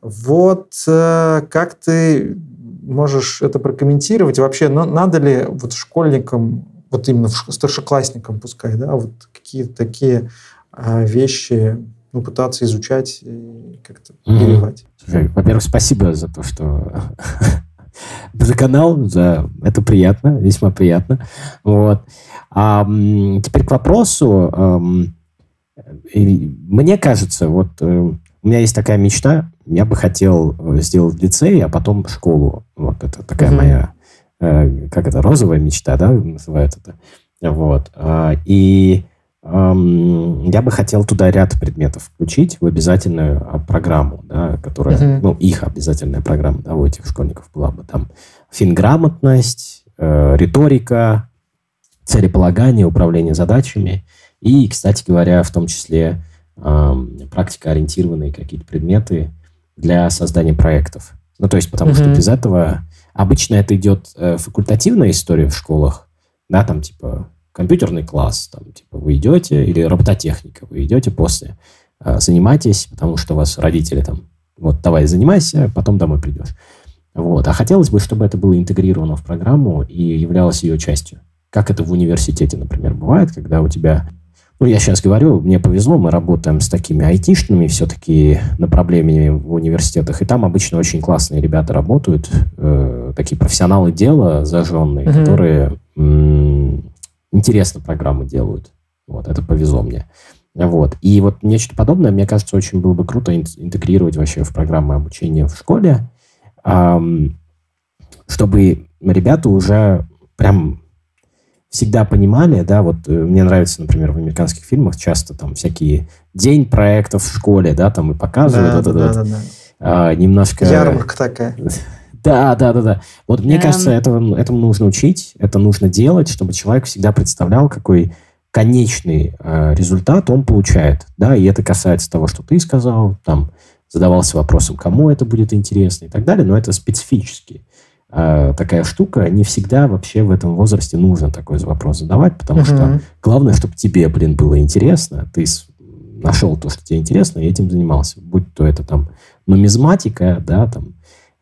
Speaker 2: Вот э, как ты можешь это прокомментировать? Вообще, надо ли вот школьникам вот именно старшеклассникам пускай, да, вот какие-то такие а, вещи ну, пытаться изучать и как-то переливать.
Speaker 3: Слушай, во-первых, спасибо за то, что за канал, за это приятно, весьма приятно. Вот. А, теперь к вопросу. А, мне кажется, вот э, у меня есть такая мечта, я бы хотел сделать лицей, а потом школу. Вот это такая mm-hmm. моя Э, как это, розовая мечта, да, называют это. Вот. А, и я бы хотел туда ряд предметов включить в обязательную а, программу, да, которая, uh-huh. ну, их обязательная программа, да, у этих школьников была бы там финграмотность, э, риторика, целеполагание, управление задачами и, кстати говоря, в том числе э, практикоориентированные какие-то предметы для создания проектов. Ну, то есть, потому uh-huh. что без этого Обычно это идет э, факультативная история в школах, да, там типа компьютерный класс, там типа вы идете, или робототехника, вы идете после, э, занимайтесь, потому что у вас родители там, вот давай занимайся, потом домой придешь. Вот. А хотелось бы, чтобы это было интегрировано в программу и являлось ее частью. Как это в университете, например, бывает, когда у тебя ну, я сейчас говорю, мне повезло, мы работаем с такими айтишными все-таки направлениями в университетах, и там обычно очень классные ребята работают, э, такие профессионалы дела зажженные, mm-hmm. которые м- интересно программы делают. Вот, это повезло мне. Вот. И вот нечто подобное, мне кажется, очень было бы круто интегрировать вообще в программы обучения в школе, эм, чтобы ребята уже прям всегда понимали, да, вот э, мне нравится, например, в американских фильмах часто там всякие день проектов в школе, да, там и показывают да, вот да, это да, да. А, немножко...
Speaker 2: Ярмарка такая.
Speaker 3: Да, да, да, да. Вот мне эм... кажется, этого, этому нужно учить, это нужно делать, чтобы человек всегда представлял, какой конечный э, результат он получает, да, и это касается того, что ты сказал, там, задавался вопросом, кому это будет интересно и так далее, но это специфически э, такая штука, не всегда вообще в этом возрасте нужно такой вопрос задавать, потому угу. что главное, чтобы тебе, блин, было интересно, ты нашел то, что тебе интересно, и этим занимался. Будь то это там нумизматика, да, там,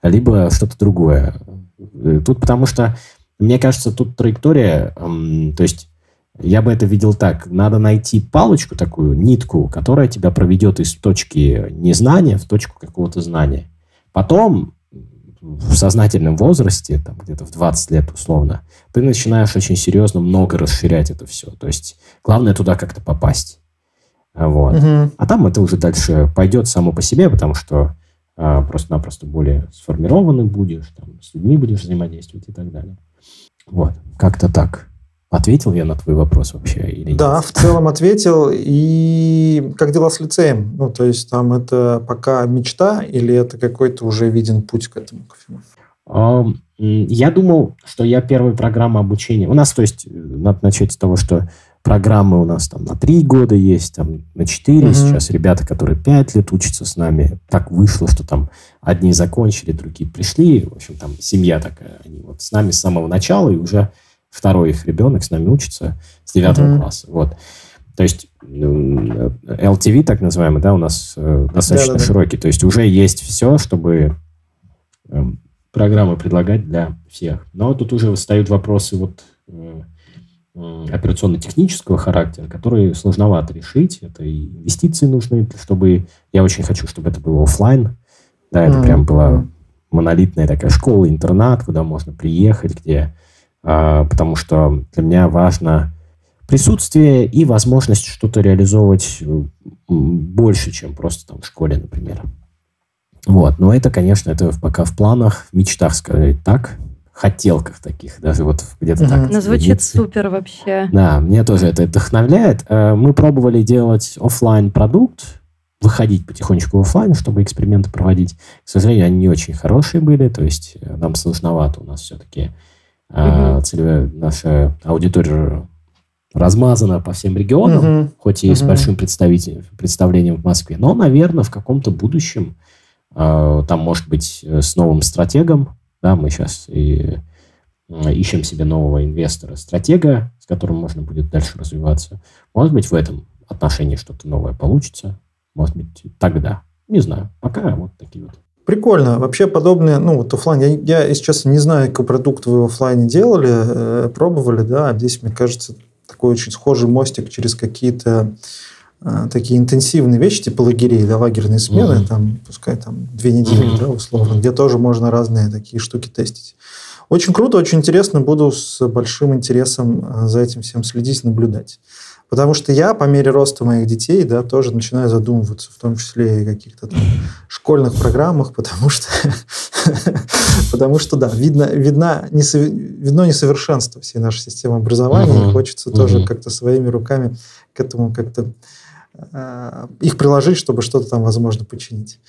Speaker 3: либо что-то другое. Э, тут потому что, мне кажется, тут траектория, эм, то есть я бы это видел так. Надо найти палочку такую, нитку, которая тебя проведет из точки незнания в точку какого-то знания. Потом в сознательном возрасте, там где-то в 20 лет условно, ты начинаешь очень серьезно много расширять это все. То есть главное туда как-то попасть. Вот. Угу. А там это уже дальше пойдет само по себе, потому что а, просто-напросто более сформированный будешь, там, с людьми будешь взаимодействовать и так далее. Вот, как-то так. Ответил я на твой вопрос вообще или нет?
Speaker 2: Да, в целом ответил. И как дела с лицеем? Ну, то есть там это пока мечта или это какой-то уже виден путь к этому ко
Speaker 3: всему? Я думал, что я первая программа обучения. У нас, то есть, надо начать с того, что программы у нас там на три года есть, там на четыре. Угу. Сейчас ребята, которые пять лет учатся с нами, так вышло, что там одни закончили, другие пришли. В общем, там семья такая. Они вот с нами с самого начала и уже второй их ребенок с нами учится с девятого mm-hmm. класса. Вот. То есть LTV, так называемый, да, у нас э, достаточно да, да, широкий. То есть уже есть все, чтобы э, программы предлагать для всех. Но тут уже встают вопросы вот э, операционно-технического характера, которые сложновато решить. Это и инвестиции нужны, чтобы... Я очень хочу, чтобы это было офлайн. Да, это mm-hmm. прям была монолитная такая школа, интернат, куда можно приехать, где потому что для меня важно присутствие и возможность что-то реализовывать больше, чем просто там в школе, например. Вот, но это, конечно, это пока в планах, в мечтах, сказать так, хотелках таких, даже вот где-то mm-hmm. так.
Speaker 1: Ну, звучит супер вообще.
Speaker 3: Да, мне тоже это вдохновляет. Э, мы пробовали делать офлайн продукт, выходить потихонечку в офлайн, чтобы эксперименты проводить. К сожалению, они не очень хорошие были, то есть э, нам сложновато у нас все-таки mm-hmm. целевая наша аудитория размазана по всем регионам, mm-hmm. хоть и mm-hmm. с большим представлением в Москве, но, наверное, в каком-то будущем э, там, может быть, с новым стратегом, да, мы сейчас и ищем себе нового инвестора, стратега, с которым можно будет дальше развиваться. Может быть, в этом отношении что-то новое получится. Может быть, тогда. Не знаю. Пока вот такие вот.
Speaker 2: Прикольно. Вообще подобные, ну вот офлайн. Я, я, если честно, не знаю, какой продукт вы в офлайне делали, э, пробовали, да. А здесь, мне кажется, такой очень схожий мостик через какие-то э, такие интенсивные вещи, типа лагерей, да, лагерные смены, mm-hmm. там, пускай там две недели, mm-hmm. да, условно, где тоже можно разные такие штуки тестить. Очень круто, очень интересно. Буду с большим интересом э, за этим всем следить, наблюдать. Потому что я по мере роста моих детей, да, тоже начинаю задумываться, в том числе и каких-то там школьных программах, потому что, потому что, да, видно, видно, несов... видно несовершенство всей нашей системы образования, и хочется тоже как-то своими руками к этому как-то э, их приложить, чтобы что-то там, возможно, починить.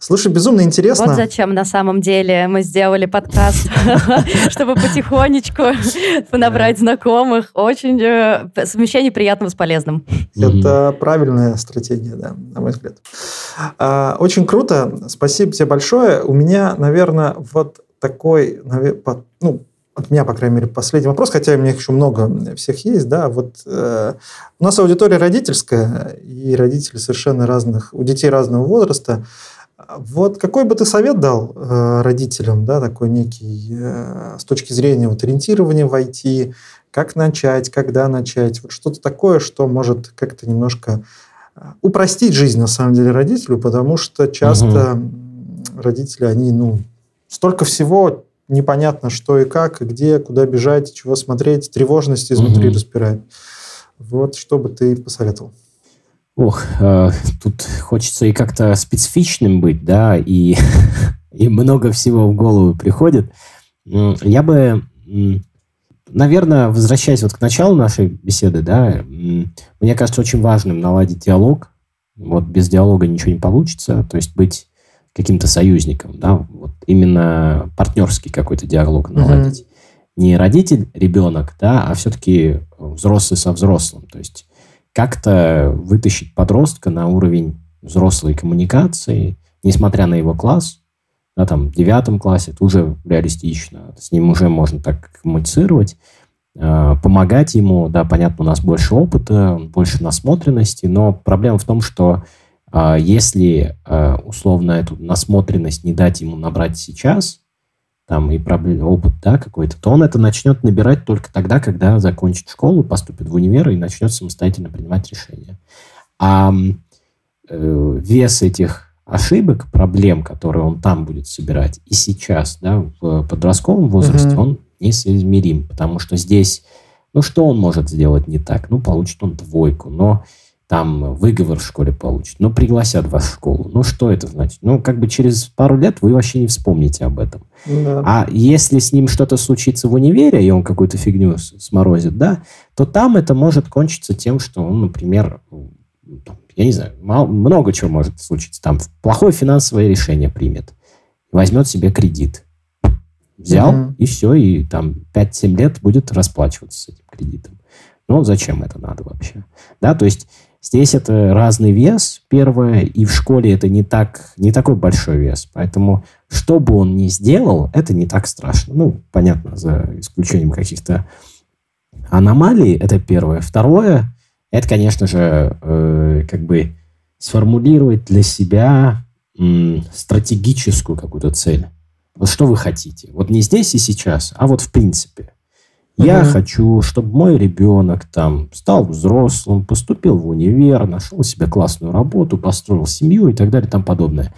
Speaker 2: Слушай, безумно интересно.
Speaker 1: Вот зачем на самом деле мы сделали подкаст, чтобы потихонечку набрать знакомых. Очень э, совмещение приятного с полезным.
Speaker 2: Это правильная стратегия, да, на мой взгляд. А, очень круто. Спасибо тебе большое. У меня, наверное, вот такой, ну, от меня, по крайней мере, последний вопрос, хотя у меня еще много всех есть, да, вот э, у нас аудитория родительская, и родители совершенно разных, у детей разного возраста. Вот какой бы ты совет дал э, родителям, да, такой некий, э, с точки зрения вот, ориентирования в IT, как начать, когда начать, вот что-то такое, что может как-то немножко э, упростить жизнь, на самом деле, родителю, потому что часто угу. родители, они, ну, столько всего, непонятно, что и как, и где, куда бежать, чего смотреть, тревожность изнутри угу. распирает. Вот что бы ты посоветовал?
Speaker 3: Ох, э, тут хочется и как-то специфичным быть, да, и, и много всего в голову приходит. Я бы, наверное, возвращаясь вот к началу нашей беседы, да, мне кажется очень важным наладить диалог. Вот без диалога ничего не получится, то есть быть каким-то союзником, да, вот именно партнерский какой-то диалог наладить. Mm-hmm. Не родитель, ребенок, да, а все-таки взрослый со взрослым. То есть как-то вытащить подростка на уровень взрослой коммуникации, несмотря на его класс, да, там, в девятом классе, это уже реалистично, с ним уже можно так коммуницировать, э, помогать ему, да, понятно, у нас больше опыта, больше насмотренности, но проблема в том, что э, если э, условно эту насмотренность не дать ему набрать сейчас, там и проблем, опыт да, какой-то, то он это начнет набирать только тогда, когда закончит школу, поступит в универ и начнет самостоятельно принимать решения. А э, вес этих ошибок, проблем, которые он там будет собирать, и сейчас, да, в подростковом возрасте, mm-hmm. он несоизмерим, потому что здесь, ну, что он может сделать не так? Ну, получит он двойку, но там выговор в школе получит, ну, пригласят вас в школу. Ну, что это значит? Ну, как бы через пару лет вы вообще не вспомните об этом. Да. А если с ним что-то случится в универе, и он какую-то фигню сморозит, да, то там это может кончиться тем, что он, например, я не знаю, много чего может случиться. Там плохое финансовое решение примет, возьмет себе кредит. Взял, угу. и все, и там 5-7 лет будет расплачиваться с этим кредитом. Ну, зачем это надо вообще? Да, то есть Здесь это разный вес, первое, и в школе это не, так, не такой большой вес. Поэтому, что бы он ни сделал, это не так страшно. Ну, понятно, за исключением каких-то аномалий, это первое. Второе, это, конечно же, э, как бы сформулировать для себя м, стратегическую какую-то цель. Вот что вы хотите. Вот не здесь и сейчас, а вот в принципе. Я угу. хочу, чтобы мой ребенок там стал взрослым, поступил в универ, нашел себе классную работу, построил семью и так далее и тому подобное.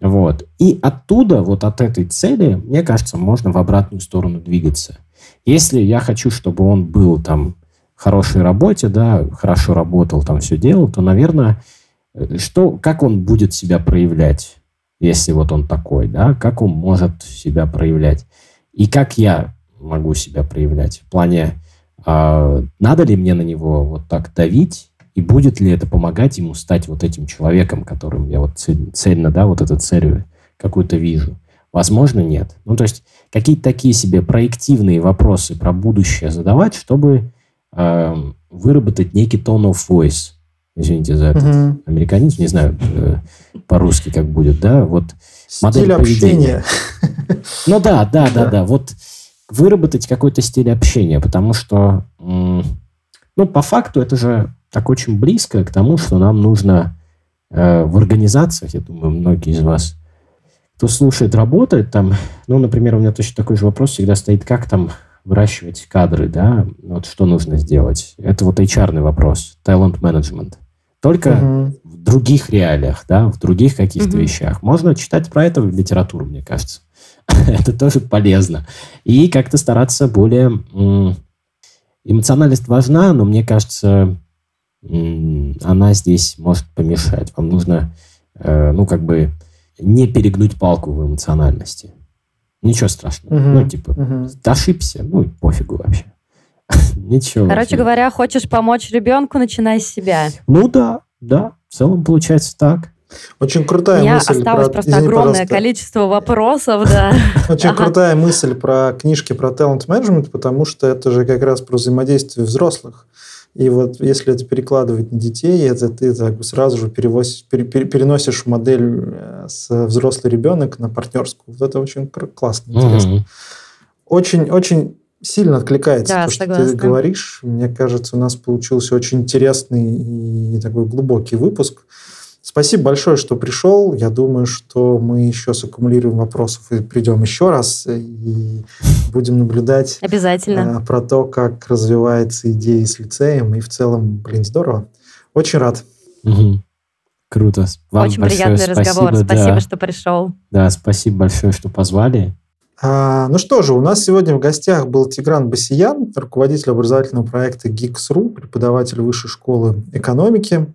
Speaker 3: Вот. И оттуда, вот от этой цели, мне кажется, можно в обратную сторону двигаться. Если я хочу, чтобы он был там хорошей работе, да, хорошо работал, там все делал, то, наверное, э, что, как он будет себя проявлять, если вот он такой, да, как он может себя проявлять, и как я могу себя проявлять, в плане, э, надо ли мне на него вот так давить, и будет ли это помогать ему стать вот этим человеком, которым я вот цель, цельно, да, вот эту цель какую-то вижу. Возможно, нет. Ну, то есть какие-то такие себе проективные вопросы про будущее задавать, чтобы э, выработать некий tone of voice. Извините за этот угу. американизм, не знаю э, по-русски как будет, да, вот
Speaker 2: Стиль модель общения.
Speaker 3: Ну да, да, да, да, вот выработать какой-то стиль общения, потому что, ну, по факту это же так очень близко к тому, что нам нужно э, в организациях, я думаю, многие из вас, кто слушает, работает там, ну, например, у меня точно такой же вопрос всегда стоит, как там выращивать кадры, да, вот что нужно сделать. Это вот HR вопрос, talent management. Только uh-huh. в других реалиях, да, в других каких-то uh-huh. вещах. Можно читать про это в литературу, мне кажется. это тоже полезно. И как-то стараться более... Эмоциональность важна, но мне кажется, она здесь может помешать. Вам нужно, э, ну, как бы не перегнуть палку в эмоциональности. Ничего страшного. Угу, ну, типа, угу. ошибся, ну, пофигу вообще. Ничего.
Speaker 1: Короче говоря, хочешь помочь ребенку, начинай с себя.
Speaker 3: Ну да, да, в целом получается так.
Speaker 2: Очень крутая меня
Speaker 1: мысль осталось про... просто Извини, огромное пожалуйста. количество вопросов, да.
Speaker 2: Очень крутая мысль про книжки про talent management, потому что это же как раз про взаимодействие взрослых. И вот если это перекладывать на детей, это ты так бы сразу же перевозишь, пере, переносишь модель э, с взрослый ребенок на партнерскую. Вот это очень классно, интересно. Угу. Очень, очень сильно откликается да, то, согласна. что ты говоришь. Мне кажется, у нас получился очень интересный и такой глубокий выпуск. Спасибо большое, что пришел. Я думаю, что мы еще саккумулируем вопросов и придем еще раз и будем наблюдать
Speaker 1: Обязательно.
Speaker 2: Э, про то, как развивается идея с лицеем. И в целом, блин, здорово. Очень рад.
Speaker 3: Угу. Круто.
Speaker 1: Вам Очень приятный спасибо, разговор. Спасибо, да. что пришел.
Speaker 3: Да, спасибо большое, что позвали.
Speaker 2: А, ну что же, у нас сегодня в гостях был Тигран Басиян, руководитель образовательного проекта GIX.ru, преподаватель Высшей школы экономики.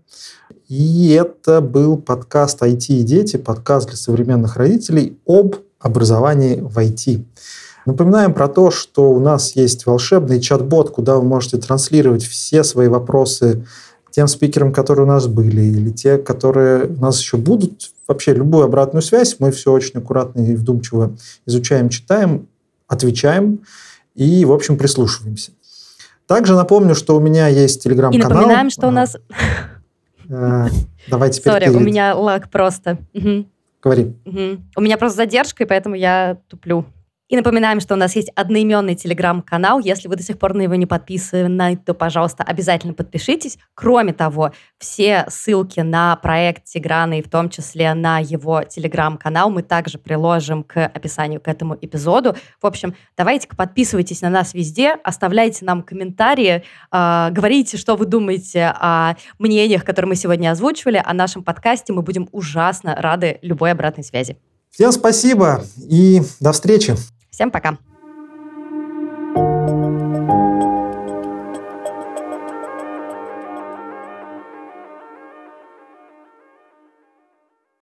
Speaker 2: И это был подкаст «IT и дети», подкаст для современных родителей об образовании в IT. Напоминаем про то, что у нас есть волшебный чат-бот, куда вы можете транслировать все свои вопросы тем спикерам, которые у нас были, или те, которые у нас еще будут. Вообще любую обратную связь мы все очень аккуратно и вдумчиво изучаем, читаем, отвечаем и, в общем, прислушиваемся. Также напомню, что у меня есть телеграм-канал.
Speaker 1: И напоминаем, что у нас
Speaker 2: давай теперь
Speaker 1: Сори, у меня лаг просто.
Speaker 2: Говори.
Speaker 1: У меня просто задержка, и поэтому я туплю. И напоминаем, что у нас есть одноименный телеграм-канал. Если вы до сих пор на него не подписаны, то, пожалуйста, обязательно подпишитесь. Кроме того, все ссылки на проект Тиграна и в том числе на его телеграм-канал мы также приложим к описанию к этому эпизоду. В общем, давайте-ка подписывайтесь на нас везде, оставляйте нам комментарии, э, говорите, что вы думаете о мнениях, которые мы сегодня озвучивали, о нашем подкасте. Мы будем ужасно рады любой обратной связи.
Speaker 2: Всем спасибо и до встречи.
Speaker 1: Всем пока!